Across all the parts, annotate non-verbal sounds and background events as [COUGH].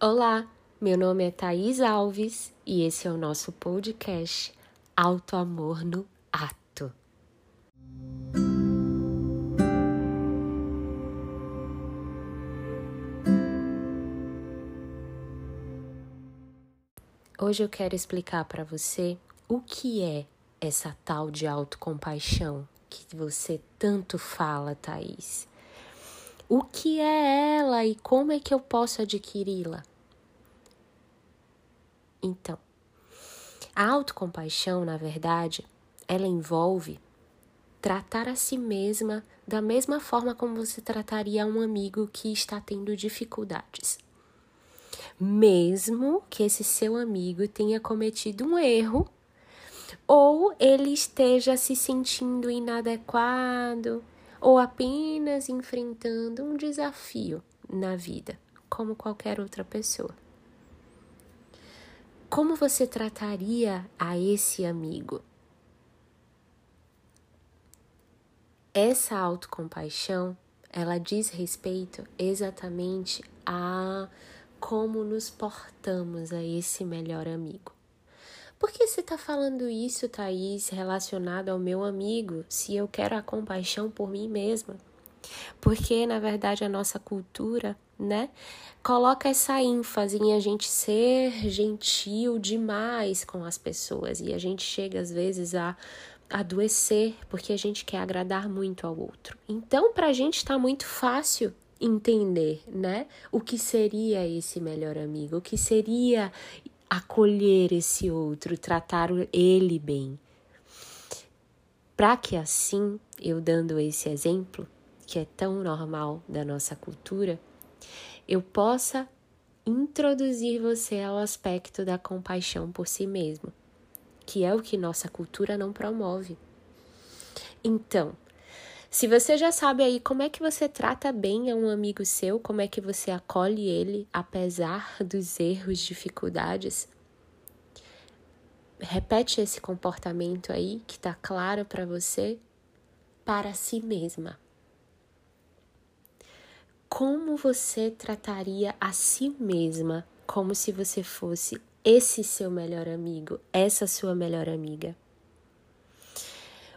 Olá, meu nome é Thaís Alves e esse é o nosso podcast Alto Amor no Ato. Hoje eu quero explicar para você o que é essa tal de autocompaixão que você tanto fala, Thaís. O que é ela e como é que eu posso adquiri-la? Então, a autocompaixão, na verdade, ela envolve tratar a si mesma da mesma forma como você trataria um amigo que está tendo dificuldades. Mesmo que esse seu amigo tenha cometido um erro ou ele esteja se sentindo inadequado, ou apenas enfrentando um desafio na vida, como qualquer outra pessoa. Como você trataria a esse amigo? Essa autocompaixão, ela diz respeito exatamente a como nos portamos a esse melhor amigo. Por que você está falando isso, Thaís, relacionado ao meu amigo, se eu quero a compaixão por mim mesma? Porque, na verdade, a nossa cultura, né, coloca essa ênfase em a gente ser gentil demais com as pessoas e a gente chega, às vezes, a adoecer porque a gente quer agradar muito ao outro. Então, para a gente está muito fácil entender, né, o que seria esse melhor amigo, o que seria acolher esse outro, tratar ele bem. Para que assim, eu dando esse exemplo, que é tão normal da nossa cultura, eu possa introduzir você ao aspecto da compaixão por si mesmo, que é o que nossa cultura não promove. Então, se você já sabe aí como é que você trata bem a um amigo seu, como é que você acolhe ele apesar dos erros, dificuldades, repete esse comportamento aí que tá claro para você para si mesma. Como você trataria a si mesma como se você fosse esse seu melhor amigo, essa sua melhor amiga?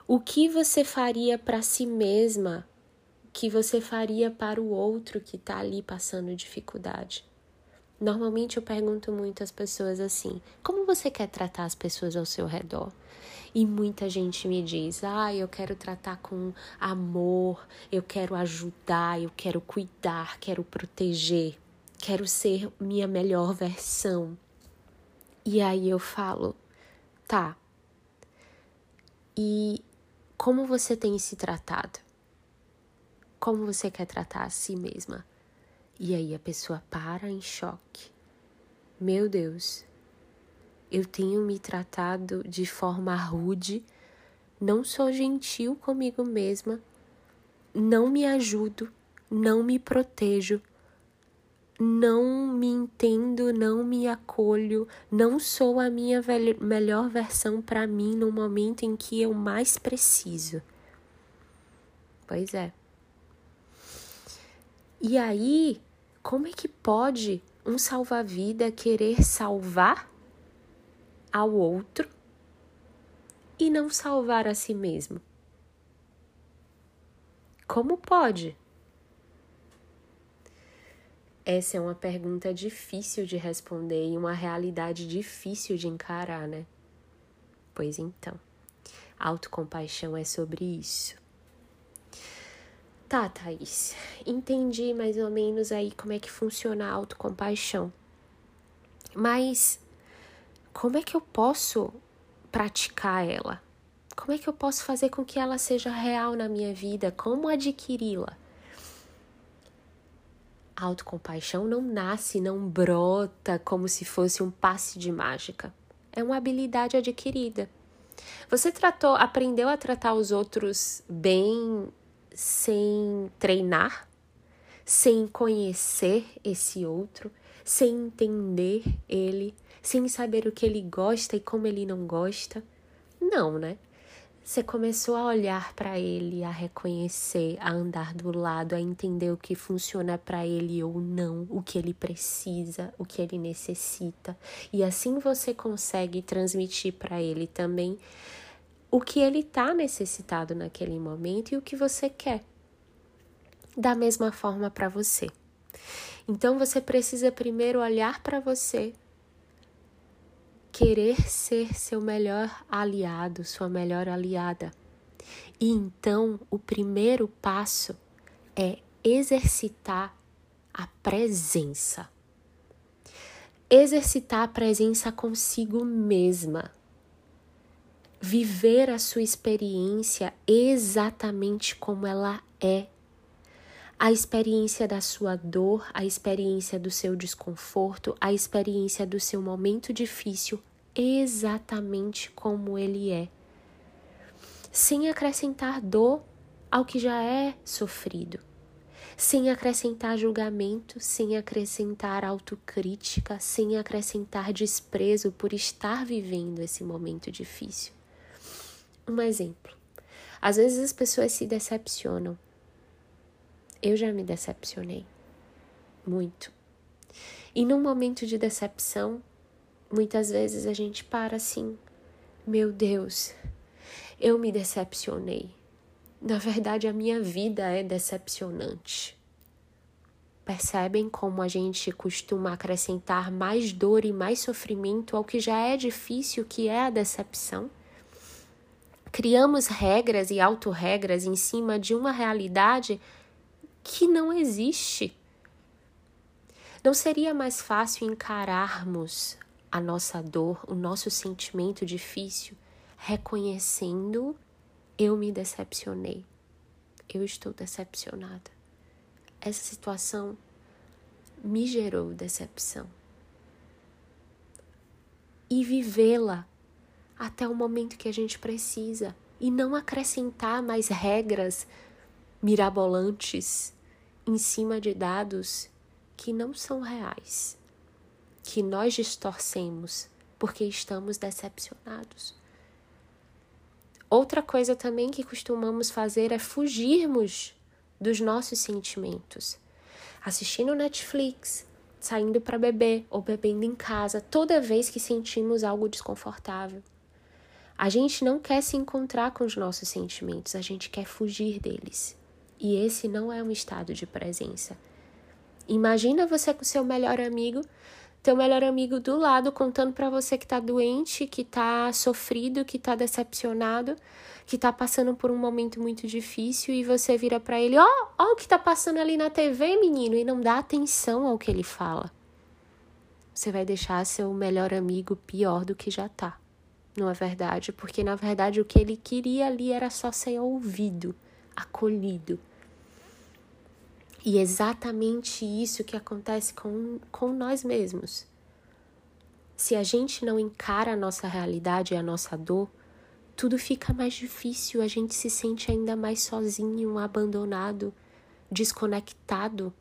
O que você faria para si mesma que você faria para o outro que está ali passando dificuldade? Normalmente eu pergunto muito às pessoas assim: como você quer tratar as pessoas ao seu redor? E muita gente me diz: ah, eu quero tratar com amor, eu quero ajudar, eu quero cuidar, quero proteger, quero ser minha melhor versão. E aí eu falo: tá. E como você tem se tratado? Como você quer tratar a si mesma? E aí a pessoa para em choque. Meu Deus, eu tenho me tratado de forma rude, não sou gentil comigo mesma, não me ajudo, não me protejo, não me entendo, não me acolho, não sou a minha melhor versão para mim no momento em que eu mais preciso. Pois é. E aí, como é que pode um salva-vida querer salvar ao outro e não salvar a si mesmo? Como pode? Essa é uma pergunta difícil de responder e uma realidade difícil de encarar, né? Pois então, autocompaixão é sobre isso. Tá, Thaís, entendi mais ou menos aí como é que funciona a autocompaixão. Mas como é que eu posso praticar ela? Como é que eu posso fazer com que ela seja real na minha vida? Como adquiri-la? A autocompaixão não nasce, não brota como se fosse um passe de mágica. É uma habilidade adquirida. Você tratou, aprendeu a tratar os outros bem sem treinar, sem conhecer esse outro, sem entender ele, sem saber o que ele gosta e como ele não gosta? Não, né? você começou a olhar para ele, a reconhecer, a andar do lado, a entender o que funciona para ele ou não, o que ele precisa, o que ele necessita. E assim você consegue transmitir para ele também o que ele está necessitado naquele momento e o que você quer. Da mesma forma para você. Então você precisa primeiro olhar para você, querer ser seu melhor aliado, sua melhor aliada. E então o primeiro passo é exercitar a presença. Exercitar a presença consigo mesma. Viver a sua experiência exatamente como ela é. A experiência da sua dor, a experiência do seu desconforto, a experiência do seu momento difícil exatamente como ele é, sem acrescentar dor ao que já é sofrido, sem acrescentar julgamento, sem acrescentar autocrítica, sem acrescentar desprezo por estar vivendo esse momento difícil. Um exemplo. Às vezes as pessoas se decepcionam. Eu já me decepcionei. Muito. E num momento de decepção, Muitas vezes a gente para assim, meu Deus, eu me decepcionei. Na verdade, a minha vida é decepcionante. Percebem como a gente costuma acrescentar mais dor e mais sofrimento ao que já é difícil, que é a decepção? Criamos regras e autorregras em cima de uma realidade que não existe. Não seria mais fácil encararmos a nossa dor, o nosso sentimento difícil, reconhecendo eu me decepcionei. Eu estou decepcionada. Essa situação me gerou decepção. E vivê-la até o momento que a gente precisa e não acrescentar mais regras mirabolantes em cima de dados que não são reais que nós distorcemos porque estamos decepcionados. Outra coisa também que costumamos fazer é fugirmos dos nossos sentimentos. Assistindo Netflix, saindo para beber ou bebendo em casa toda vez que sentimos algo desconfortável. A gente não quer se encontrar com os nossos sentimentos, a gente quer fugir deles. E esse não é um estado de presença. Imagina você com seu melhor amigo teu melhor amigo do lado contando para você que tá doente, que tá sofrido, que tá decepcionado, que tá passando por um momento muito difícil e você vira para ele, ó, oh, ó o que tá passando ali na TV, menino, e não dá atenção ao que ele fala. Você vai deixar seu melhor amigo pior do que já tá. Não é verdade? Porque na verdade o que ele queria ali era só ser ouvido, acolhido. E é exatamente isso que acontece com, com nós mesmos. Se a gente não encara a nossa realidade e a nossa dor, tudo fica mais difícil, a gente se sente ainda mais sozinho, abandonado, desconectado.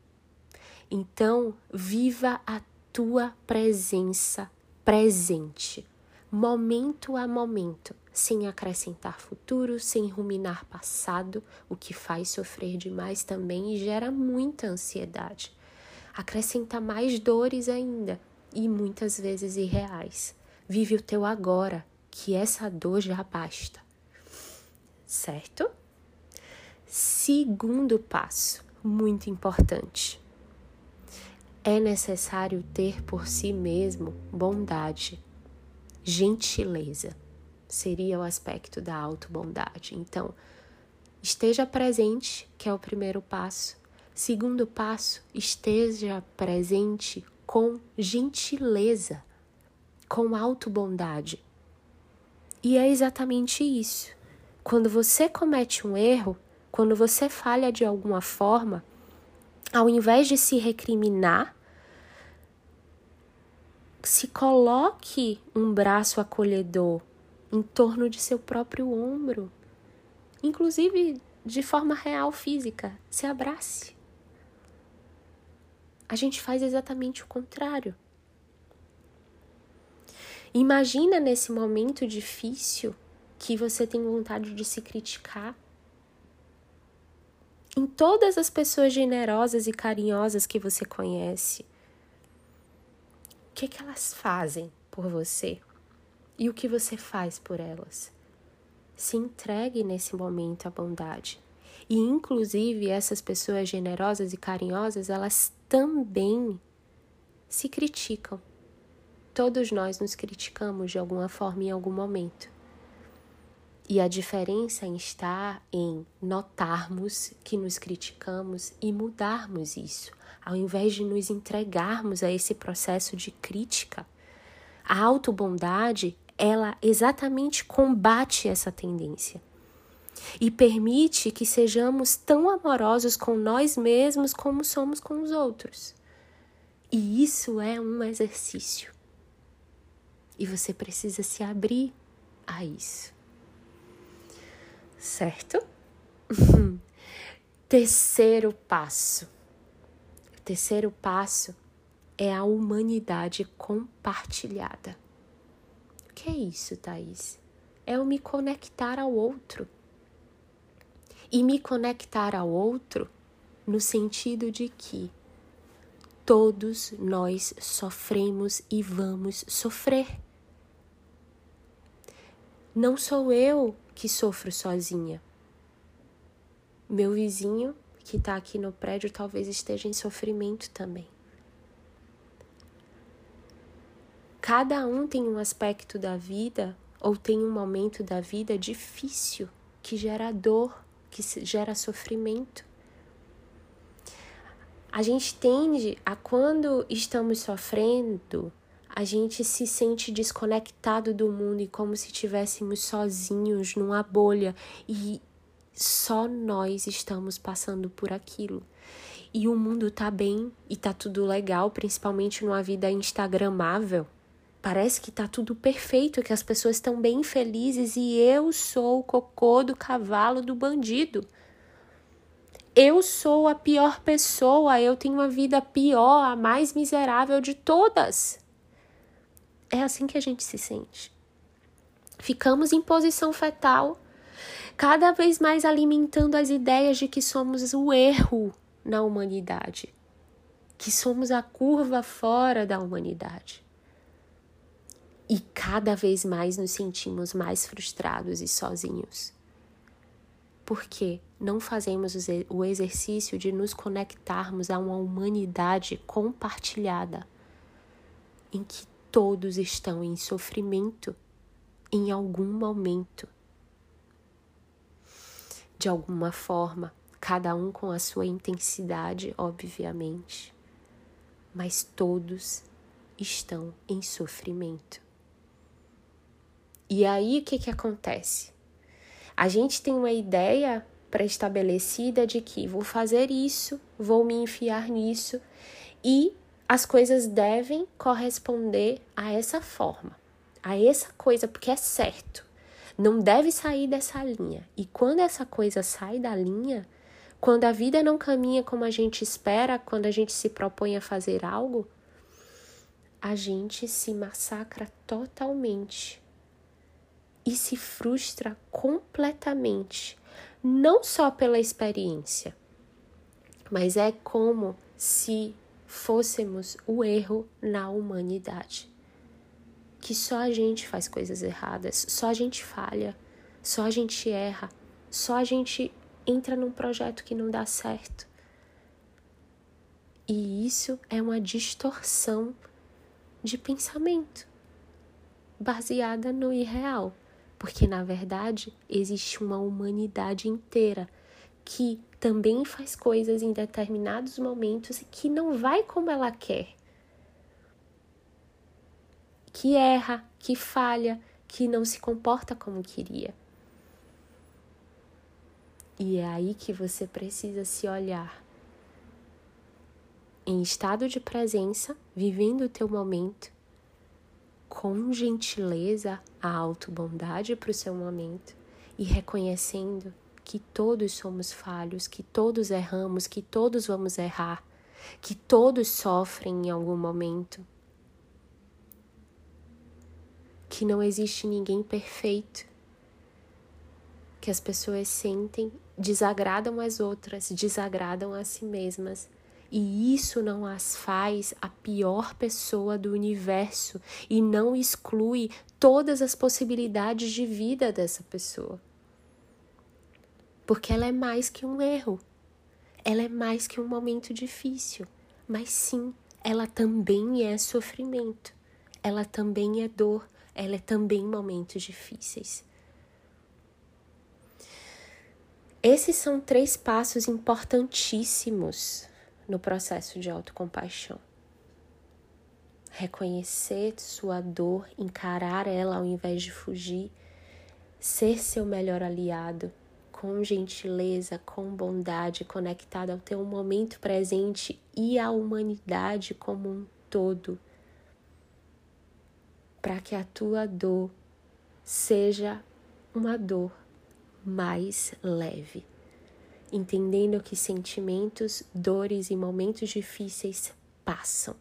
Então, viva a tua presença presente, momento a momento sem acrescentar futuro, sem ruminar passado, o que faz sofrer demais também e gera muita ansiedade. Acrescenta mais dores ainda e muitas vezes irreais. Vive o teu agora, que essa dor já basta. Certo? Segundo passo, muito importante. É necessário ter por si mesmo bondade, gentileza seria o aspecto da autobondade. Então, esteja presente, que é o primeiro passo. Segundo passo, esteja presente com gentileza, com autobondade. E é exatamente isso. Quando você comete um erro, quando você falha de alguma forma, ao invés de se recriminar, se coloque um braço acolhedor, em torno de seu próprio ombro, inclusive de forma real física. Se abrace. A gente faz exatamente o contrário. Imagina nesse momento difícil que você tem vontade de se criticar? Em todas as pessoas generosas e carinhosas que você conhece, que, que elas fazem por você? E o que você faz por elas? Se entregue nesse momento à bondade. E, inclusive, essas pessoas generosas e carinhosas, elas também se criticam. Todos nós nos criticamos de alguma forma em algum momento. E a diferença está em notarmos que nos criticamos e mudarmos isso, ao invés de nos entregarmos a esse processo de crítica. A autobondade, ela exatamente combate essa tendência e permite que sejamos tão amorosos com nós mesmos como somos com os outros. E isso é um exercício. E você precisa se abrir a isso certo? [LAUGHS] terceiro passo. O terceiro passo é a humanidade compartilhada. O que é isso, Thaís? É o me conectar ao outro. E me conectar ao outro no sentido de que todos nós sofremos e vamos sofrer. Não sou eu que sofro sozinha. Meu vizinho, que está aqui no prédio, talvez esteja em sofrimento também. Cada um tem um aspecto da vida ou tem um momento da vida difícil que gera dor, que gera sofrimento. A gente tende a, quando estamos sofrendo, a gente se sente desconectado do mundo e como se estivéssemos sozinhos numa bolha e só nós estamos passando por aquilo. E o mundo tá bem e tá tudo legal, principalmente numa vida instagramável. Parece que tá tudo perfeito, que as pessoas estão bem felizes e eu sou o cocô do cavalo do bandido. Eu sou a pior pessoa, eu tenho uma vida pior, a mais miserável de todas. É assim que a gente se sente. Ficamos em posição fetal, cada vez mais alimentando as ideias de que somos o erro na humanidade, que somos a curva fora da humanidade. E cada vez mais nos sentimos mais frustrados e sozinhos. Porque não fazemos o exercício de nos conectarmos a uma humanidade compartilhada, em que Todos estão em sofrimento em algum momento. De alguma forma, cada um com a sua intensidade, obviamente, mas todos estão em sofrimento. E aí o que, que acontece? A gente tem uma ideia pré-estabelecida de que vou fazer isso, vou me enfiar nisso e as coisas devem corresponder a essa forma, a essa coisa, porque é certo. Não deve sair dessa linha. E quando essa coisa sai da linha, quando a vida não caminha como a gente espera, quando a gente se propõe a fazer algo, a gente se massacra totalmente e se frustra completamente, não só pela experiência, mas é como se fôssemos o erro na humanidade. Que só a gente faz coisas erradas, só a gente falha, só a gente erra, só a gente entra num projeto que não dá certo. E isso é uma distorção de pensamento baseada no irreal, porque na verdade existe uma humanidade inteira que também faz coisas em determinados momentos que não vai como ela quer. Que erra, que falha, que não se comporta como queria. E é aí que você precisa se olhar em estado de presença, vivendo o teu momento, com gentileza, a autobondade para o seu momento e reconhecendo que todos somos falhos, que todos erramos, que todos vamos errar, que todos sofrem em algum momento. Que não existe ninguém perfeito que as pessoas sentem desagradam as outras, desagradam a si mesmas. E isso não as faz a pior pessoa do universo e não exclui todas as possibilidades de vida dessa pessoa. Porque ela é mais que um erro. Ela é mais que um momento difícil. Mas sim, ela também é sofrimento. Ela também é dor. Ela é também momentos difíceis. Esses são três passos importantíssimos no processo de autocompaixão. Reconhecer sua dor, encarar ela ao invés de fugir, ser seu melhor aliado, com gentileza, com bondade, conectado ao teu momento presente e à humanidade como um todo, para que a tua dor seja uma dor mais leve, entendendo que sentimentos, dores e momentos difíceis passam.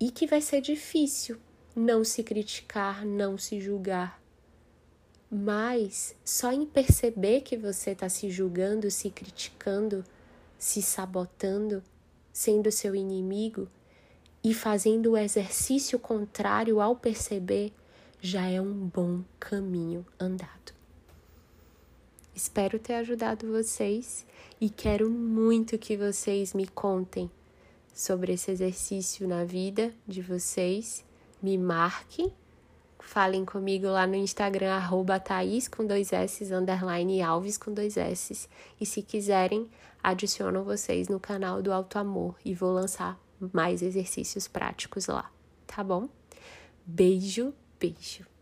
E que vai ser difícil não se criticar, não se julgar. Mas só em perceber que você está se julgando, se criticando, se sabotando, sendo seu inimigo e fazendo o exercício contrário ao perceber, já é um bom caminho andado. Espero ter ajudado vocês e quero muito que vocês me contem sobre esse exercício na vida de vocês. Me marquem, falem comigo lá no Instagram, arroba Thaís com dois S, underline Alves com dois S. E se quiserem, adiciono vocês no canal do Alto Amor e vou lançar mais exercícios práticos lá, tá bom? Beijo, beijo.